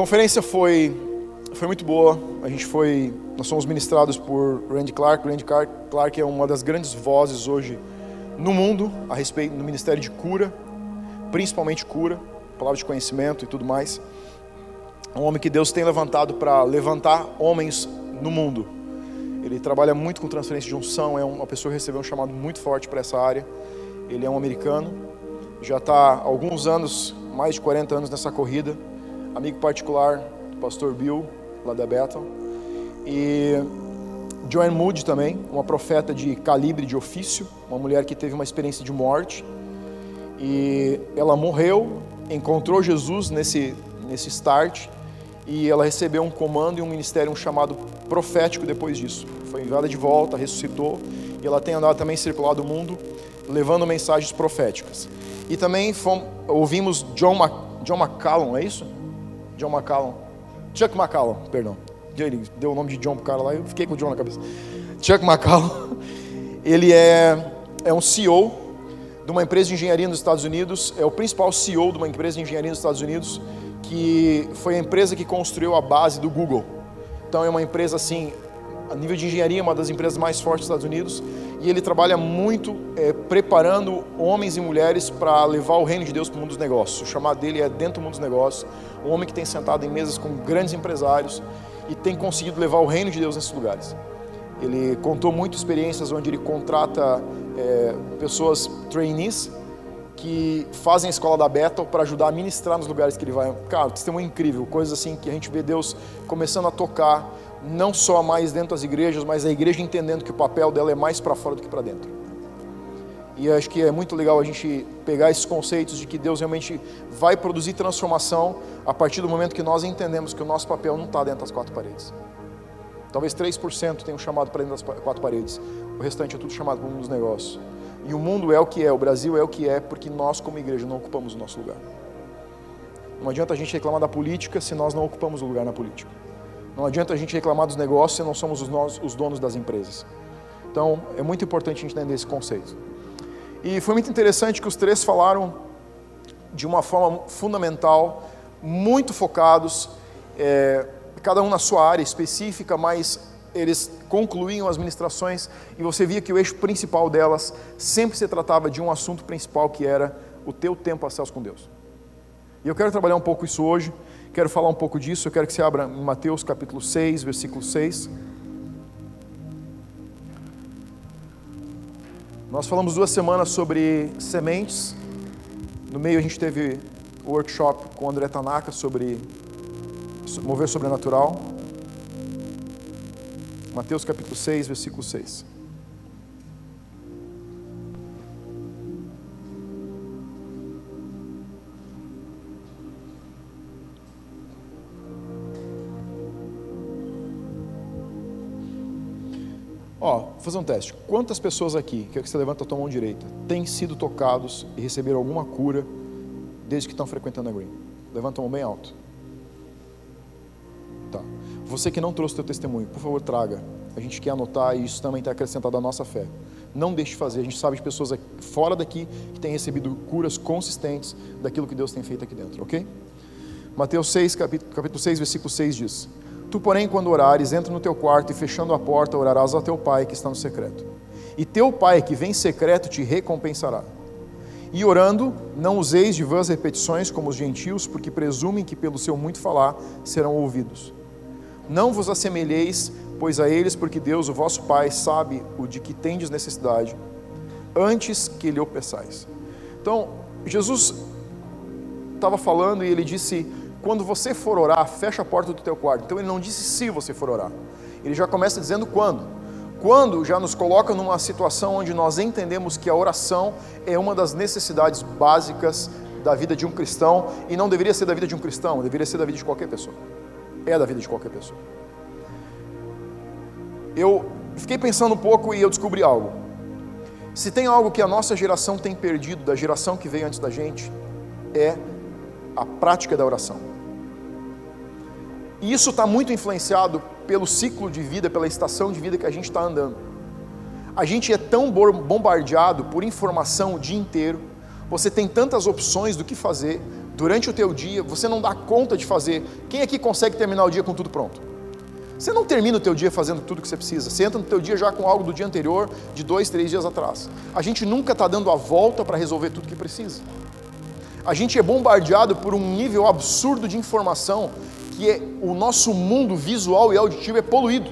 conferência foi, foi muito boa. A gente foi, nós somos ministrados por Randy Clark. Randy Clark é uma das grandes vozes hoje no mundo a respeito do ministério de cura, principalmente cura, palavra de conhecimento e tudo mais. Um homem que Deus tem levantado para levantar homens no mundo. Ele trabalha muito com transferência de unção, é uma pessoa que recebeu um chamado muito forte para essa área. Ele é um americano, já está há alguns anos, mais de 40 anos nessa corrida, amigo particular do pastor Bill, lá da Bethel. E Joanne Moody também, uma profeta de calibre de ofício, uma mulher que teve uma experiência de morte. E ela morreu, encontrou Jesus nesse, nesse start e ela recebeu um comando e um ministério, um chamado profético depois disso. Foi enviada de volta, ressuscitou e ela tem andado também circulado o mundo levando mensagens proféticas. E também fomos, ouvimos John, Mac, John McCallum, é isso? John McCallum. Chuck McCallum, perdão. Ele deu o nome de John pro cara lá, eu fiquei com o John na cabeça. Chuck McCallum, ele é, é um CEO de uma empresa de engenharia nos Estados Unidos, é o principal CEO de uma empresa de engenharia nos Estados Unidos, que foi a empresa que construiu a base do Google. Então é uma empresa assim, a nível de engenharia, uma das empresas mais fortes dos Estados Unidos, e ele trabalha muito é, preparando homens e mulheres para levar o reino de Deus para o mundo dos negócios. O chamado dele é dentro do mundo dos negócios, um homem que tem sentado em mesas com grandes empresários e tem conseguido levar o reino de Deus nesses lugares. Ele contou muitas experiências onde ele contrata é, pessoas trainees que fazem a escola da Bethel para ajudar a ministrar nos lugares que ele vai. Cara, testemunho incrível, coisas assim que a gente vê Deus começando a tocar, não só mais dentro das igrejas, mas a igreja entendendo que o papel dela é mais para fora do que para dentro. E acho que é muito legal a gente pegar esses conceitos de que Deus realmente vai produzir transformação a partir do momento que nós entendemos que o nosso papel não está dentro das quatro paredes. Talvez 3% tenham chamado para dentro das quatro paredes, o restante é tudo chamado para o mundo dos negócios. E o mundo é o que é, o Brasil é o que é, porque nós, como igreja, não ocupamos o nosso lugar. Não adianta a gente reclamar da política se nós não ocupamos o lugar na política. Não adianta a gente reclamar dos negócios se não somos os, nós, os donos das empresas. Então, é muito importante a gente entender esse conceito. E foi muito interessante que os três falaram de uma forma fundamental, muito focados, é, cada um na sua área específica, mas eles concluíam as ministrações e você via que o eixo principal delas sempre se tratava de um assunto principal que era o teu tempo a céus com Deus. E eu quero trabalhar um pouco isso hoje, quero falar um pouco disso, eu quero que você abra em Mateus capítulo 6, versículo 6. Nós falamos duas semanas sobre sementes, no meio a gente teve o workshop com o André Tanaka sobre mover sobrenatural. Mateus capítulo 6, versículo 6. Ó, vou fazer um teste. Quantas pessoas aqui, quero que você levanta a tua mão direita, têm sido tocados e receberam alguma cura desde que estão frequentando a Green? Levanta a mão bem alto. Tá. Você que não trouxe o teu testemunho, por favor, traga. A gente quer anotar e isso também está acrescentado à nossa fé. Não deixe de fazer. A gente sabe de pessoas fora daqui que têm recebido curas consistentes daquilo que Deus tem feito aqui dentro, ok? Mateus 6, capítulo, capítulo 6, versículo 6 diz: Tu, porém, quando orares, entra no teu quarto e fechando a porta, orarás ao teu pai que está no secreto. E teu pai que vem em secreto te recompensará. E orando, não useis de vãs repetições como os gentios, porque presumem que pelo seu muito falar serão ouvidos. Não vos assemelheis, pois a eles, porque Deus, o vosso Pai, sabe o de que tendes necessidade, antes que lhe o peçais. Então, Jesus estava falando e ele disse: quando você for orar, fecha a porta do teu quarto. Então ele não disse se você for orar. Ele já começa dizendo quando. Quando já nos coloca numa situação onde nós entendemos que a oração é uma das necessidades básicas da vida de um cristão e não deveria ser da vida de um cristão, deveria ser da vida de qualquer pessoa é da vida de qualquer pessoa. Eu fiquei pensando um pouco e eu descobri algo. Se tem algo que a nossa geração tem perdido da geração que veio antes da gente, é a prática da oração. E isso está muito influenciado pelo ciclo de vida, pela estação de vida que a gente está andando. A gente é tão bombardeado por informação o dia inteiro, você tem tantas opções do que fazer, durante o teu dia, você não dá conta de fazer. Quem aqui consegue terminar o dia com tudo pronto? Você não termina o teu dia fazendo tudo que você precisa. Você entra no teu dia já com algo do dia anterior, de dois, três dias atrás. A gente nunca está dando a volta para resolver tudo que precisa. A gente é bombardeado por um nível absurdo de informação que é, o nosso mundo visual e auditivo é poluído.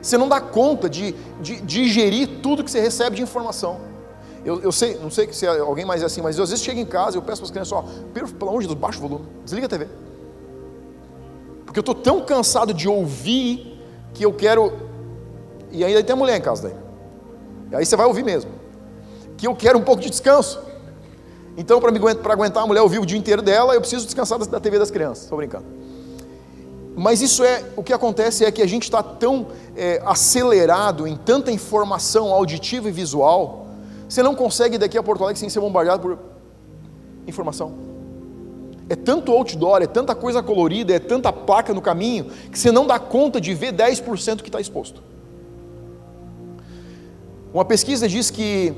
Você não dá conta de, de, de digerir tudo que você recebe de informação. Eu, eu, sei, não sei se alguém mais é assim, mas eu, às vezes chego em casa e eu peço para as crianças, ó, pelo amor de Deus, baixa o volume, desliga a TV. Porque eu estou tão cansado de ouvir que eu quero. E ainda tem a mulher em casa daí. E aí você vai ouvir mesmo. Que eu quero um pouco de descanso. Então, para aguentar a mulher ouvir o dia inteiro dela, eu preciso descansar da TV das crianças. Estou brincando. Mas isso é, o que acontece é que a gente está tão é, acelerado em tanta informação auditiva e visual, você não consegue daqui a Porto Alegre sem ser bombardeado por informação. É tanto outdoor, é tanta coisa colorida, é tanta placa no caminho, que você não dá conta de ver 10% que está exposto. Uma pesquisa diz que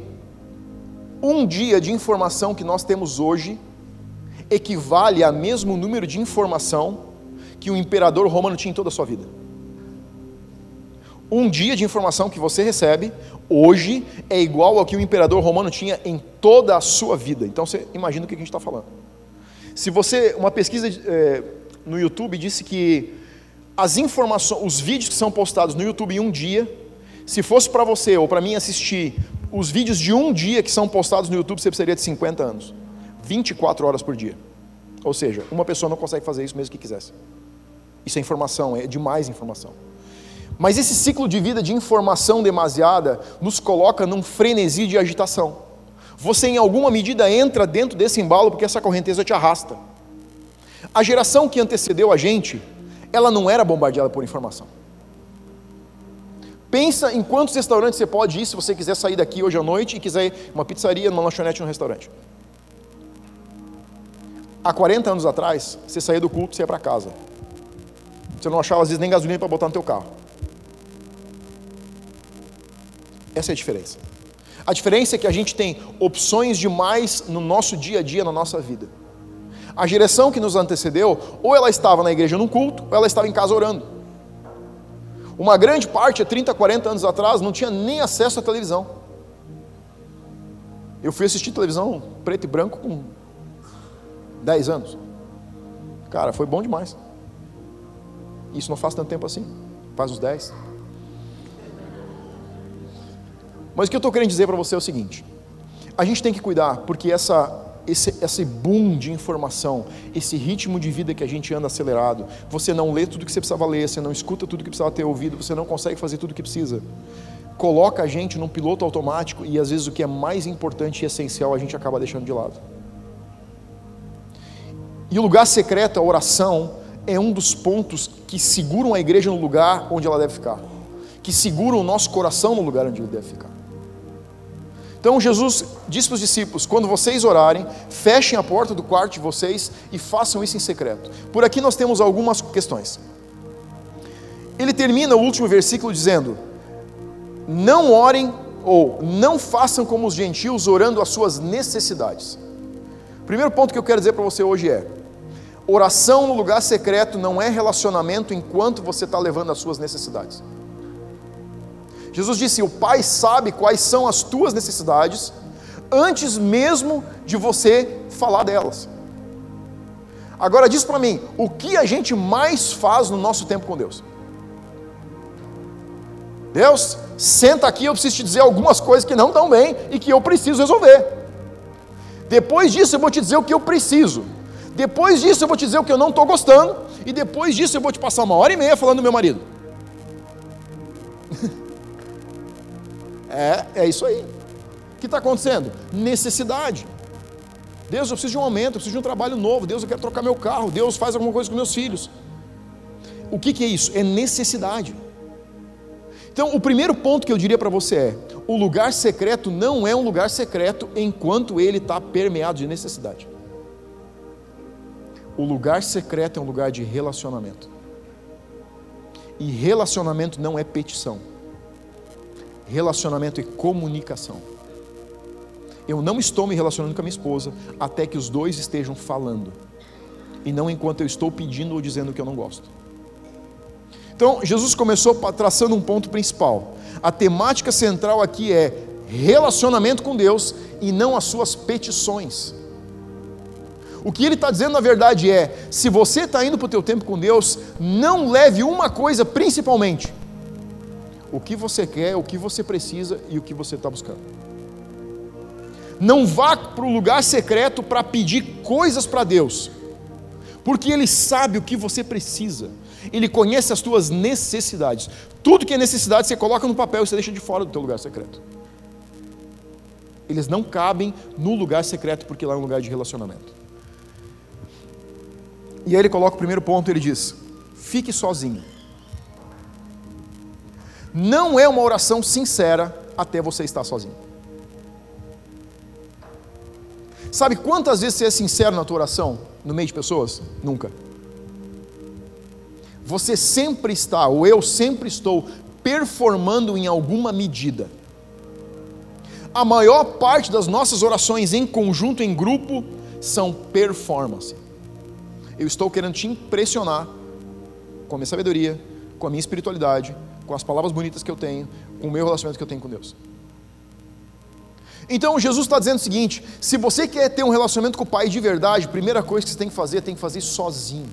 um dia de informação que nós temos hoje equivale ao mesmo número de informação que o imperador romano tinha em toda a sua vida. Um dia de informação que você recebe hoje é igual ao que o imperador romano tinha em toda a sua vida. Então você imagina o que a gente está falando. Se você, uma pesquisa é, no YouTube disse que as informações, os vídeos que são postados no YouTube em um dia, se fosse para você ou para mim assistir os vídeos de um dia que são postados no YouTube, você precisaria de 50 anos. 24 horas por dia. Ou seja, uma pessoa não consegue fazer isso mesmo que quisesse. Isso é informação, é demais informação. Mas esse ciclo de vida de informação demasiada nos coloca num frenesi de agitação. Você, em alguma medida, entra dentro desse embalo porque essa correnteza te arrasta. A geração que antecedeu a gente, ela não era bombardeada por informação. Pensa em quantos restaurantes você pode ir se você quiser sair daqui hoje à noite e quiser ir uma pizzaria, numa lanchonete, num restaurante. Há 40 anos atrás, você saía do culto e ia para casa. Você não achava às vezes nem gasolina para botar no teu carro. Essa é a diferença. A diferença é que a gente tem opções demais no nosso dia a dia, na nossa vida. A geração que nos antecedeu, ou ela estava na igreja num culto, ou ela estava em casa orando. Uma grande parte, há 30, 40 anos atrás, não tinha nem acesso à televisão. Eu fui assistir televisão preto e branco com 10 anos. Cara, foi bom demais. Isso não faz tanto tempo assim. Faz uns 10. Mas o que eu estou querendo dizer para você é o seguinte: a gente tem que cuidar, porque essa esse, esse boom de informação, esse ritmo de vida que a gente anda acelerado, você não lê tudo que você precisava ler, você não escuta tudo que precisava ter ouvido, você não consegue fazer tudo que precisa. Coloca a gente num piloto automático e às vezes o que é mais importante e essencial a gente acaba deixando de lado. E o lugar secreto, a oração, é um dos pontos que seguram a igreja no lugar onde ela deve ficar, que seguram o nosso coração no lugar onde ele deve ficar. Então Jesus disse para os discípulos: quando vocês orarem, fechem a porta do quarto de vocês e façam isso em secreto. Por aqui nós temos algumas questões. Ele termina o último versículo dizendo: Não orem ou não façam como os gentios orando as suas necessidades. Primeiro ponto que eu quero dizer para você hoje é: oração no lugar secreto não é relacionamento enquanto você está levando as suas necessidades. Jesus disse: O Pai sabe quais são as tuas necessidades antes mesmo de você falar delas. Agora diz para mim, o que a gente mais faz no nosso tempo com Deus? Deus, senta aqui, eu preciso te dizer algumas coisas que não estão bem e que eu preciso resolver. Depois disso eu vou te dizer o que eu preciso. Depois disso eu vou te dizer o que eu não estou gostando. E depois disso eu vou te passar uma hora e meia falando do meu marido. É, é isso aí. O que está acontecendo? Necessidade. Deus, eu preciso de um aumento, eu preciso de um trabalho novo. Deus, eu quero trocar meu carro. Deus, faz alguma coisa com meus filhos. O que, que é isso? É necessidade. Então, o primeiro ponto que eu diria para você é: o lugar secreto não é um lugar secreto enquanto ele está permeado de necessidade. O lugar secreto é um lugar de relacionamento. E relacionamento não é petição relacionamento e comunicação. eu não estou me relacionando com a minha esposa até que os dois estejam falando, e não enquanto eu estou pedindo ou dizendo que eu não gosto. Então, Jesus começou traçando um ponto principal. A temática central aqui é relacionamento com Deus e não as suas petições. O que ele está dizendo na verdade é: se você está indo para o teu tempo com Deus, não leve uma coisa principalmente. O que você quer, o que você precisa e o que você está buscando. Não vá para o lugar secreto para pedir coisas para Deus, porque Ele sabe o que você precisa, Ele conhece as tuas necessidades. Tudo que é necessidade você coloca no papel e você deixa de fora do teu lugar secreto. Eles não cabem no lugar secreto porque lá é um lugar de relacionamento. E aí ele coloca o primeiro ponto, ele diz: fique sozinho. Não é uma oração sincera até você estar sozinho. Sabe quantas vezes você é sincero na tua oração, no meio de pessoas? Nunca. Você sempre está, ou eu sempre estou, performando em alguma medida. A maior parte das nossas orações em conjunto, em grupo, são performance. Eu estou querendo te impressionar com a minha sabedoria, com a minha espiritualidade, com as palavras bonitas que eu tenho, com o meu relacionamento que eu tenho com Deus. Então Jesus está dizendo o seguinte: se você quer ter um relacionamento com o Pai de verdade, a primeira coisa que você tem que fazer, tem que fazer sozinho.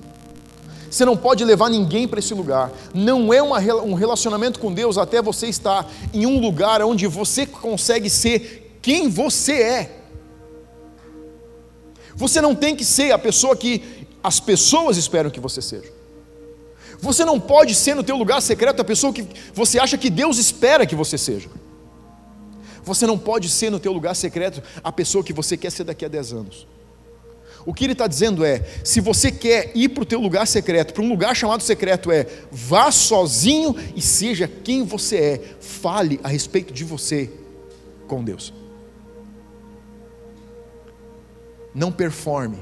Você não pode levar ninguém para esse lugar. Não é uma, um relacionamento com Deus até você estar em um lugar onde você consegue ser quem você é. Você não tem que ser a pessoa que as pessoas esperam que você seja. Você não pode ser no teu lugar secreto a pessoa que você acha que Deus espera que você seja. Você não pode ser no teu lugar secreto a pessoa que você quer ser daqui a 10 anos. O que ele está dizendo é: se você quer ir para o teu lugar secreto, para um lugar chamado secreto, é vá sozinho e seja quem você é. Fale a respeito de você com Deus. Não performe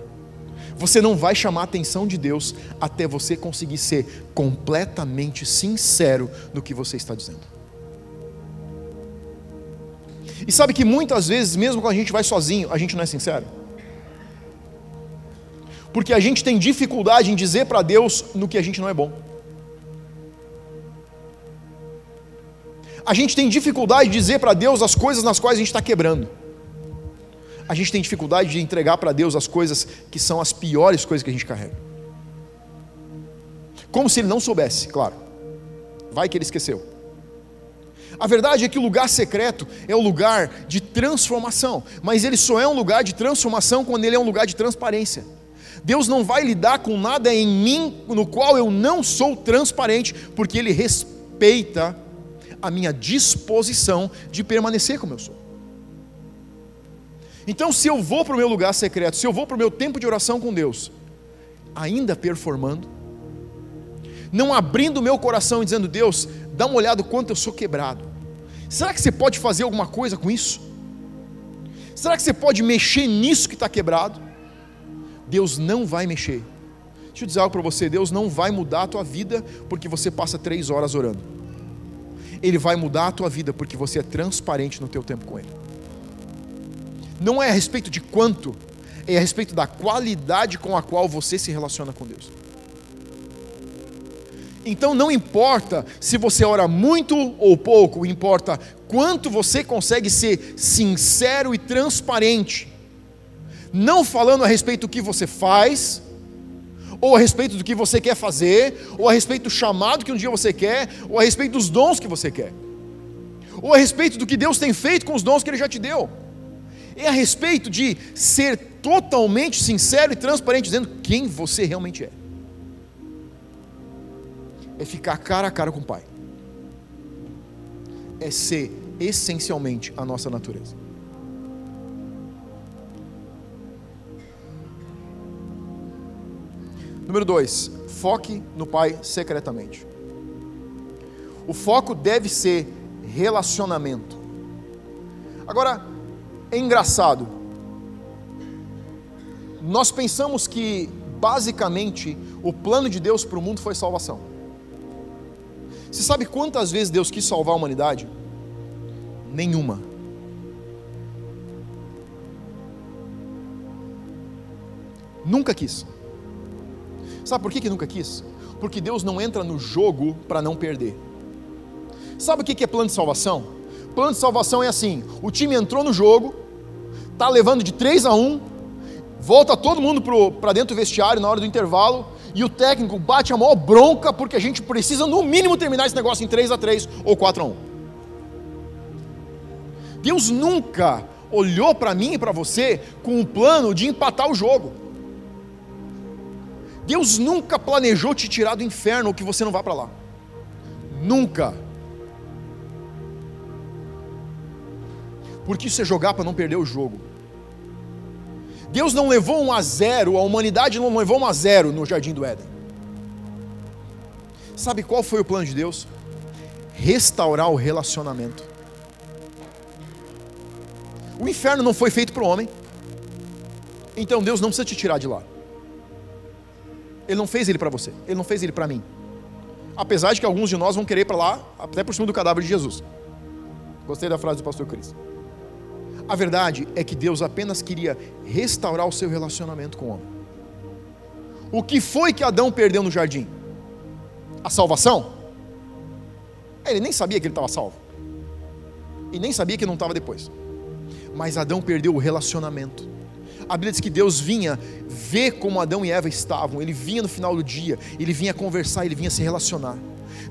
você não vai chamar a atenção de Deus até você conseguir ser completamente sincero no que você está dizendo. E sabe que muitas vezes, mesmo quando a gente vai sozinho, a gente não é sincero. Porque a gente tem dificuldade em dizer para Deus no que a gente não é bom. A gente tem dificuldade de dizer para Deus as coisas nas quais a gente está quebrando a gente tem dificuldade de entregar para Deus as coisas que são as piores coisas que a gente carrega. Como se ele não soubesse, claro. Vai que ele esqueceu. A verdade é que o lugar secreto é o lugar de transformação, mas ele só é um lugar de transformação quando ele é um lugar de transparência. Deus não vai lidar com nada em mim no qual eu não sou transparente, porque Ele respeita a minha disposição de permanecer como eu sou. Então, se eu vou para o meu lugar secreto, se eu vou para o meu tempo de oração com Deus, ainda performando, não abrindo o meu coração e dizendo, Deus, dá uma olhada quanto eu sou quebrado. Será que você pode fazer alguma coisa com isso? Será que você pode mexer nisso que está quebrado? Deus não vai mexer. Deixa eu dizer algo para você: Deus não vai mudar a tua vida porque você passa três horas orando. Ele vai mudar a tua vida porque você é transparente no teu tempo com Ele não é a respeito de quanto, é a respeito da qualidade com a qual você se relaciona com Deus. Então não importa se você ora muito ou pouco, importa quanto você consegue ser sincero e transparente, não falando a respeito do que você faz, ou a respeito do que você quer fazer, ou a respeito do chamado que um dia você quer, ou a respeito dos dons que você quer, ou a respeito do que Deus tem feito com os dons que Ele já te deu é a respeito de ser totalmente sincero e transparente, dizendo quem você realmente é. É ficar cara a cara com o Pai. É ser essencialmente a nossa natureza. Número dois, foque no Pai secretamente. O foco deve ser relacionamento. Agora, é engraçado. Nós pensamos que, basicamente, o plano de Deus para o mundo foi salvação. Você sabe quantas vezes Deus quis salvar a humanidade? Nenhuma. Nunca quis. Sabe por que, que nunca quis? Porque Deus não entra no jogo para não perder. Sabe o que é plano de salvação? Plano de salvação é assim: o time entrou no jogo, tá levando de 3 a 1, volta todo mundo para dentro do vestiário na hora do intervalo, e o técnico bate a maior bronca porque a gente precisa no mínimo terminar esse negócio em 3 a 3 ou 4 a 1. Deus nunca olhou para mim e para você com o plano de empatar o jogo. Deus nunca planejou te tirar do inferno ou que você não vá para lá. Nunca. Porque isso é jogar para não perder o jogo. Deus não levou um a zero, a humanidade não levou um a zero no jardim do Éden. Sabe qual foi o plano de Deus? Restaurar o relacionamento. O inferno não foi feito para o homem. Então Deus não precisa te tirar de lá. Ele não fez ele para você. Ele não fez ele para mim. Apesar de que alguns de nós vão querer para lá, até por cima do cadáver de Jesus. Gostei da frase do pastor Cris. A verdade é que Deus apenas queria restaurar o seu relacionamento com o homem. O que foi que Adão perdeu no jardim? A salvação? Ele nem sabia que ele estava salvo. E nem sabia que não estava depois mas Adão perdeu o relacionamento. A Bíblia diz que Deus vinha ver como Adão e Eva estavam, ele vinha no final do dia, ele vinha conversar, ele vinha se relacionar.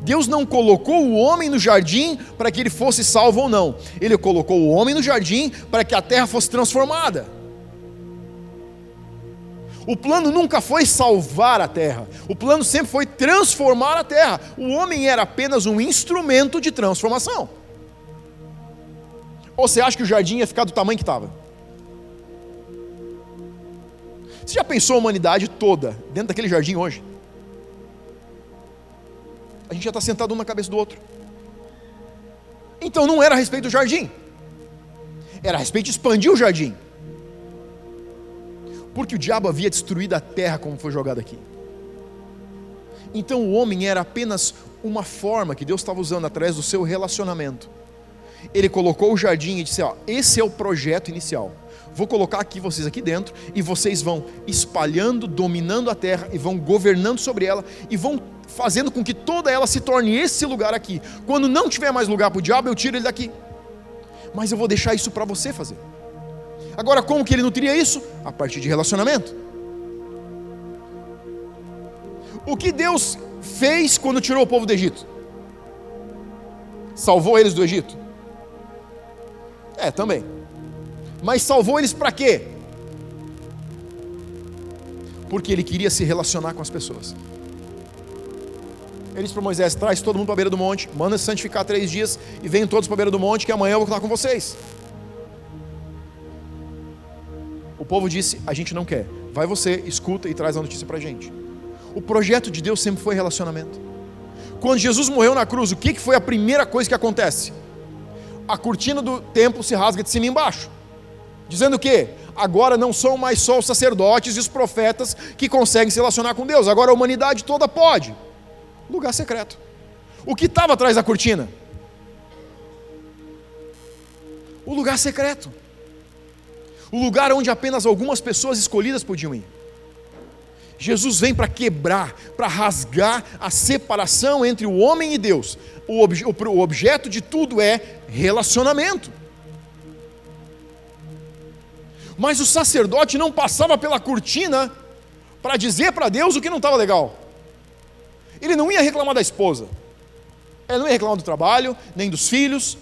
Deus não colocou o homem no jardim para que ele fosse salvo ou não, ele colocou o homem no jardim para que a terra fosse transformada. O plano nunca foi salvar a terra, o plano sempre foi transformar a terra. O homem era apenas um instrumento de transformação. Ou você acha que o jardim ia ficar do tamanho que estava? Você já pensou a humanidade toda dentro daquele jardim hoje? A gente já está sentado um na cabeça do outro. Então não era a respeito do jardim, era a respeito de expandir o jardim. Porque o diabo havia destruído a terra como foi jogado aqui. Então o homem era apenas uma forma que Deus estava usando através do seu relacionamento ele colocou o jardim e disse: ó, esse é o projeto inicial. Vou colocar aqui vocês aqui dentro e vocês vão espalhando, dominando a terra e vão governando sobre ela e vão fazendo com que toda ela se torne esse lugar aqui. Quando não tiver mais lugar para o diabo, eu tiro ele daqui. Mas eu vou deixar isso para você fazer. Agora, como que ele nutriria isso? A partir de relacionamento. O que Deus fez quando tirou o povo do Egito? Salvou eles do Egito? É, também. Mas salvou eles para quê? Porque ele queria se relacionar com as pessoas. Ele disse para Moisés: traz todo mundo para a beira do monte, manda se santificar três dias e venham todos para a beira do monte, que amanhã eu vou estar com vocês. O povo disse: a gente não quer. Vai você, escuta e traz a notícia para a gente. O projeto de Deus sempre foi relacionamento. Quando Jesus morreu na cruz, o que foi a primeira coisa que acontece? a cortina do templo se rasga de cima e embaixo. Dizendo que agora não são mais só os sacerdotes e os profetas que conseguem se relacionar com Deus, agora a humanidade toda pode. Lugar secreto. O que estava atrás da cortina? O lugar secreto. O lugar onde apenas algumas pessoas escolhidas podiam ir. Jesus vem para quebrar, para rasgar a separação entre o homem e Deus. O, o objeto de tudo é relacionamento. Mas o sacerdote não passava pela cortina para dizer para Deus o que não estava legal. Ele não ia reclamar da esposa, ele não ia reclamar do trabalho, nem dos filhos,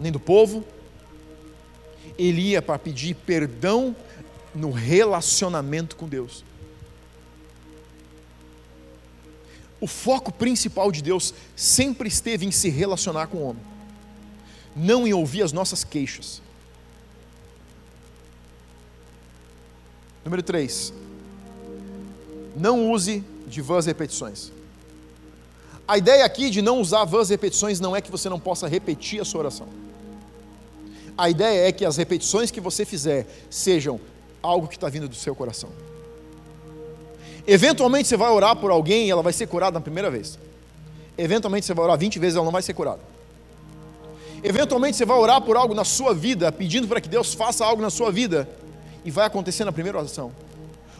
nem do povo. Ele ia para pedir perdão no relacionamento com Deus. O foco principal de Deus sempre esteve em se relacionar com o homem, não em ouvir as nossas queixas. Número 3. Não use de vãs repetições. A ideia aqui de não usar vãs repetições não é que você não possa repetir a sua oração. A ideia é que as repetições que você fizer sejam algo que está vindo do seu coração. Eventualmente você vai orar por alguém e ela vai ser curada na primeira vez. Eventualmente você vai orar 20 vezes e ela não vai ser curada. Eventualmente você vai orar por algo na sua vida, pedindo para que Deus faça algo na sua vida, e vai acontecer na primeira oração.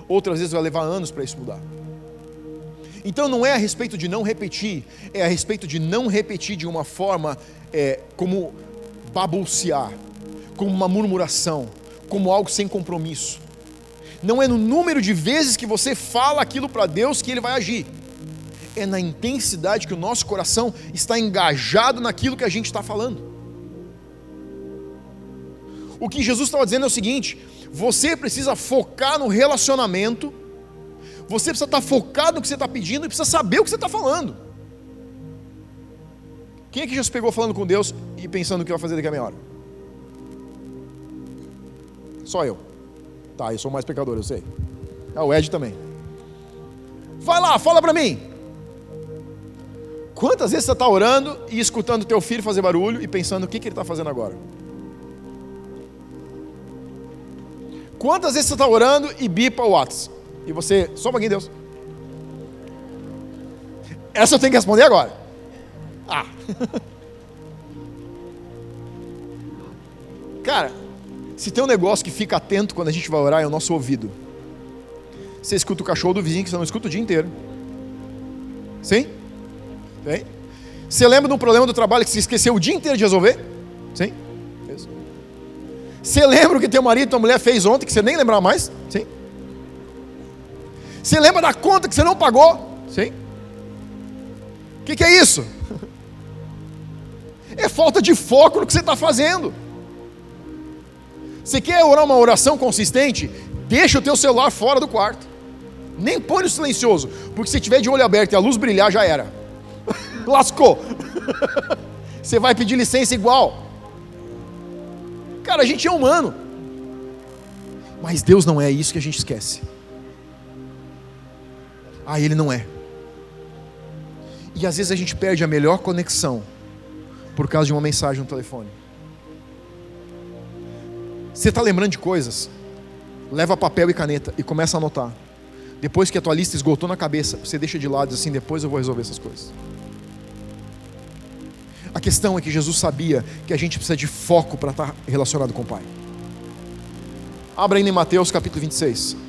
Outras vezes vai levar anos para isso mudar. Então não é a respeito de não repetir, é a respeito de não repetir de uma forma é, como babucear, como uma murmuração, como algo sem compromisso. Não é no número de vezes que você fala aquilo para Deus que Ele vai agir, é na intensidade que o nosso coração está engajado naquilo que a gente está falando. O que Jesus estava dizendo é o seguinte: você precisa focar no relacionamento, você precisa estar focado no que você está pedindo e precisa saber o que você está falando. Quem é que já se pegou falando com Deus e pensando o que vai fazer daqui a meia hora? Só eu. Tá, eu sou mais pecador, eu sei. Ah, o Ed também. Vai lá, fala para mim. Quantas vezes você está orando e escutando teu filho fazer barulho e pensando o que, que ele está fazendo agora? Quantas vezes você está orando e bipa o WhatsApp? E você, só um pouquinho, Deus. Essa eu tenho que responder agora. Ah. Cara, se tem um negócio que fica atento quando a gente vai orar é o nosso ouvido. Você escuta o cachorro do vizinho que você não escuta o dia inteiro. Sim? Sim? Você lembra de um problema do trabalho que você esqueceu o dia inteiro de resolver? Sim? Isso. Você lembra o que teu marido e tua mulher fez ontem que você nem lembra mais? Você lembra da conta que você não pagou? Sim? O que, que é isso? É falta de foco no que você está fazendo. Você quer orar uma oração consistente? Deixa o teu celular fora do quarto. Nem põe no silencioso, porque se tiver de olho aberto e a luz brilhar, já era. Lascou. Você vai pedir licença igual. Cara, a gente é humano. Mas Deus não é isso que a gente esquece. Ah, Ele não é. E às vezes a gente perde a melhor conexão por causa de uma mensagem no telefone. Você está lembrando de coisas? Leva papel e caneta e começa a anotar. Depois que a tua lista esgotou na cabeça, você deixa de lado assim: depois eu vou resolver essas coisas. A questão é que Jesus sabia que a gente precisa de foco para estar relacionado com o Pai. Abra ainda em Mateus capítulo 26.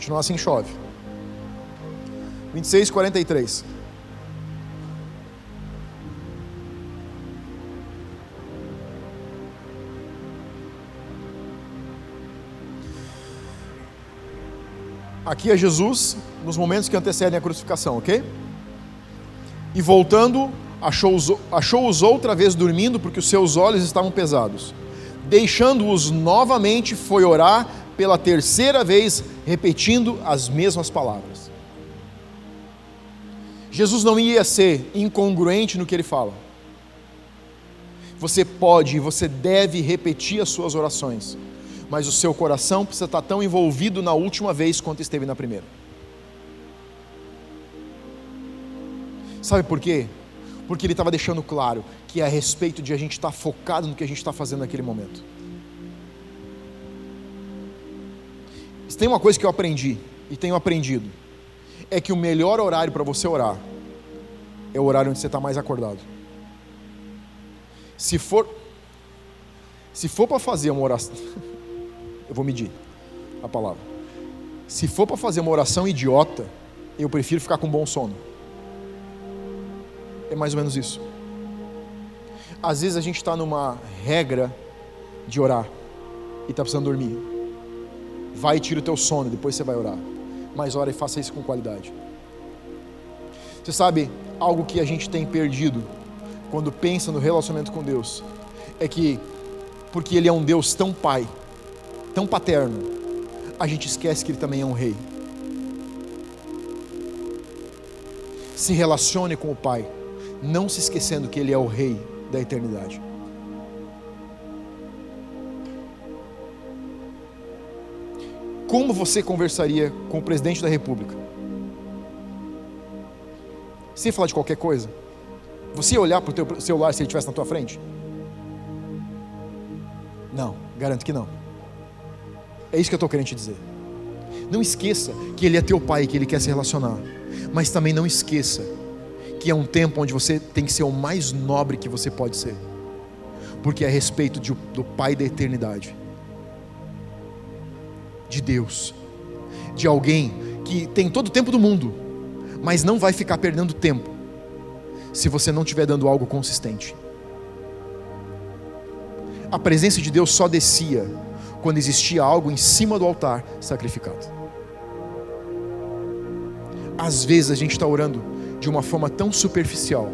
Continuar assim chove. 26, 43. Aqui é Jesus nos momentos que antecedem a crucificação, ok? E voltando, achou-os achou outra vez dormindo, porque os seus olhos estavam pesados. Deixando-os novamente, foi orar pela terceira vez, repetindo as mesmas palavras. Jesus não ia ser incongruente no que ele fala. Você pode e você deve repetir as suas orações, mas o seu coração precisa estar tão envolvido na última vez quanto esteve na primeira. Sabe por quê? Porque ele estava deixando claro que é a respeito de a gente estar focado no que a gente está fazendo naquele momento. Tem uma coisa que eu aprendi e tenho aprendido: é que o melhor horário para você orar é o horário onde você está mais acordado. Se for, se for para fazer uma oração, eu vou medir a palavra. Se for para fazer uma oração idiota, eu prefiro ficar com bom sono. É mais ou menos isso. Às vezes a gente está numa regra de orar e está precisando dormir. Vai e tira o teu sono, depois você vai orar. Mas ora e faça isso com qualidade. Você sabe, algo que a gente tem perdido quando pensa no relacionamento com Deus é que, porque Ele é um Deus tão pai, tão paterno, a gente esquece que Ele também é um rei. Se relacione com o Pai, não se esquecendo que Ele é o rei da eternidade. Como você conversaria com o presidente da República? Sem falar de qualquer coisa? Você ia olhar para o teu celular se ele estivesse na tua frente? Não, garanto que não. É isso que eu estou querendo te dizer. Não esqueça que Ele é teu pai e que Ele quer se relacionar. Mas também não esqueça que é um tempo onde você tem que ser o mais nobre que você pode ser. Porque é a respeito de, do Pai da eternidade. De Deus. De alguém que tem todo o tempo do mundo, mas não vai ficar perdendo tempo se você não estiver dando algo consistente. A presença de Deus só descia quando existia algo em cima do altar sacrificado. Às vezes a gente está orando de uma forma tão superficial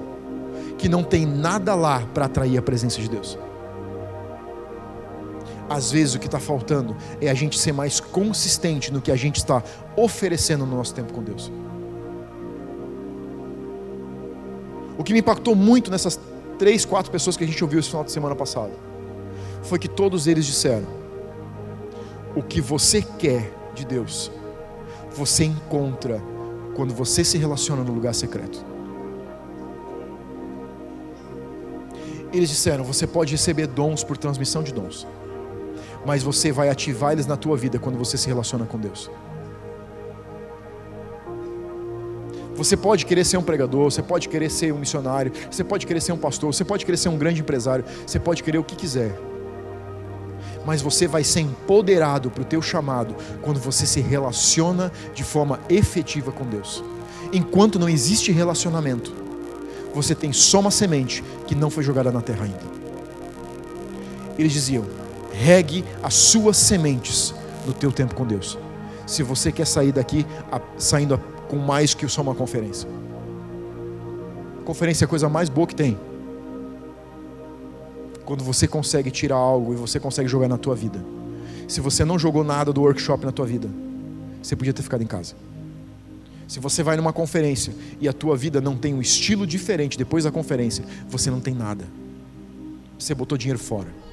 que não tem nada lá para atrair a presença de Deus. Às vezes o que está faltando é a gente ser mais consistente no que a gente está oferecendo no nosso tempo com Deus. O que me impactou muito nessas três, quatro pessoas que a gente ouviu esse final de semana passado foi que todos eles disseram: o que você quer de Deus, você encontra quando você se relaciona no lugar secreto. Eles disseram: você pode receber dons por transmissão de dons, mas você vai ativar eles na tua vida quando você se relaciona com Deus. Você pode querer ser um pregador, você pode querer ser um missionário, você pode querer ser um pastor, você pode querer ser um grande empresário, você pode querer o que quiser mas você vai ser empoderado para o teu chamado quando você se relaciona de forma efetiva com Deus. Enquanto não existe relacionamento, você tem só uma semente que não foi jogada na terra ainda. Eles diziam: regue as suas sementes no teu tempo com Deus. Se você quer sair daqui saindo com mais que só uma conferência. Conferência é a coisa mais boa que tem quando você consegue tirar algo e você consegue jogar na tua vida. Se você não jogou nada do workshop na tua vida, você podia ter ficado em casa. Se você vai numa conferência e a tua vida não tem um estilo diferente depois da conferência, você não tem nada. Você botou dinheiro fora.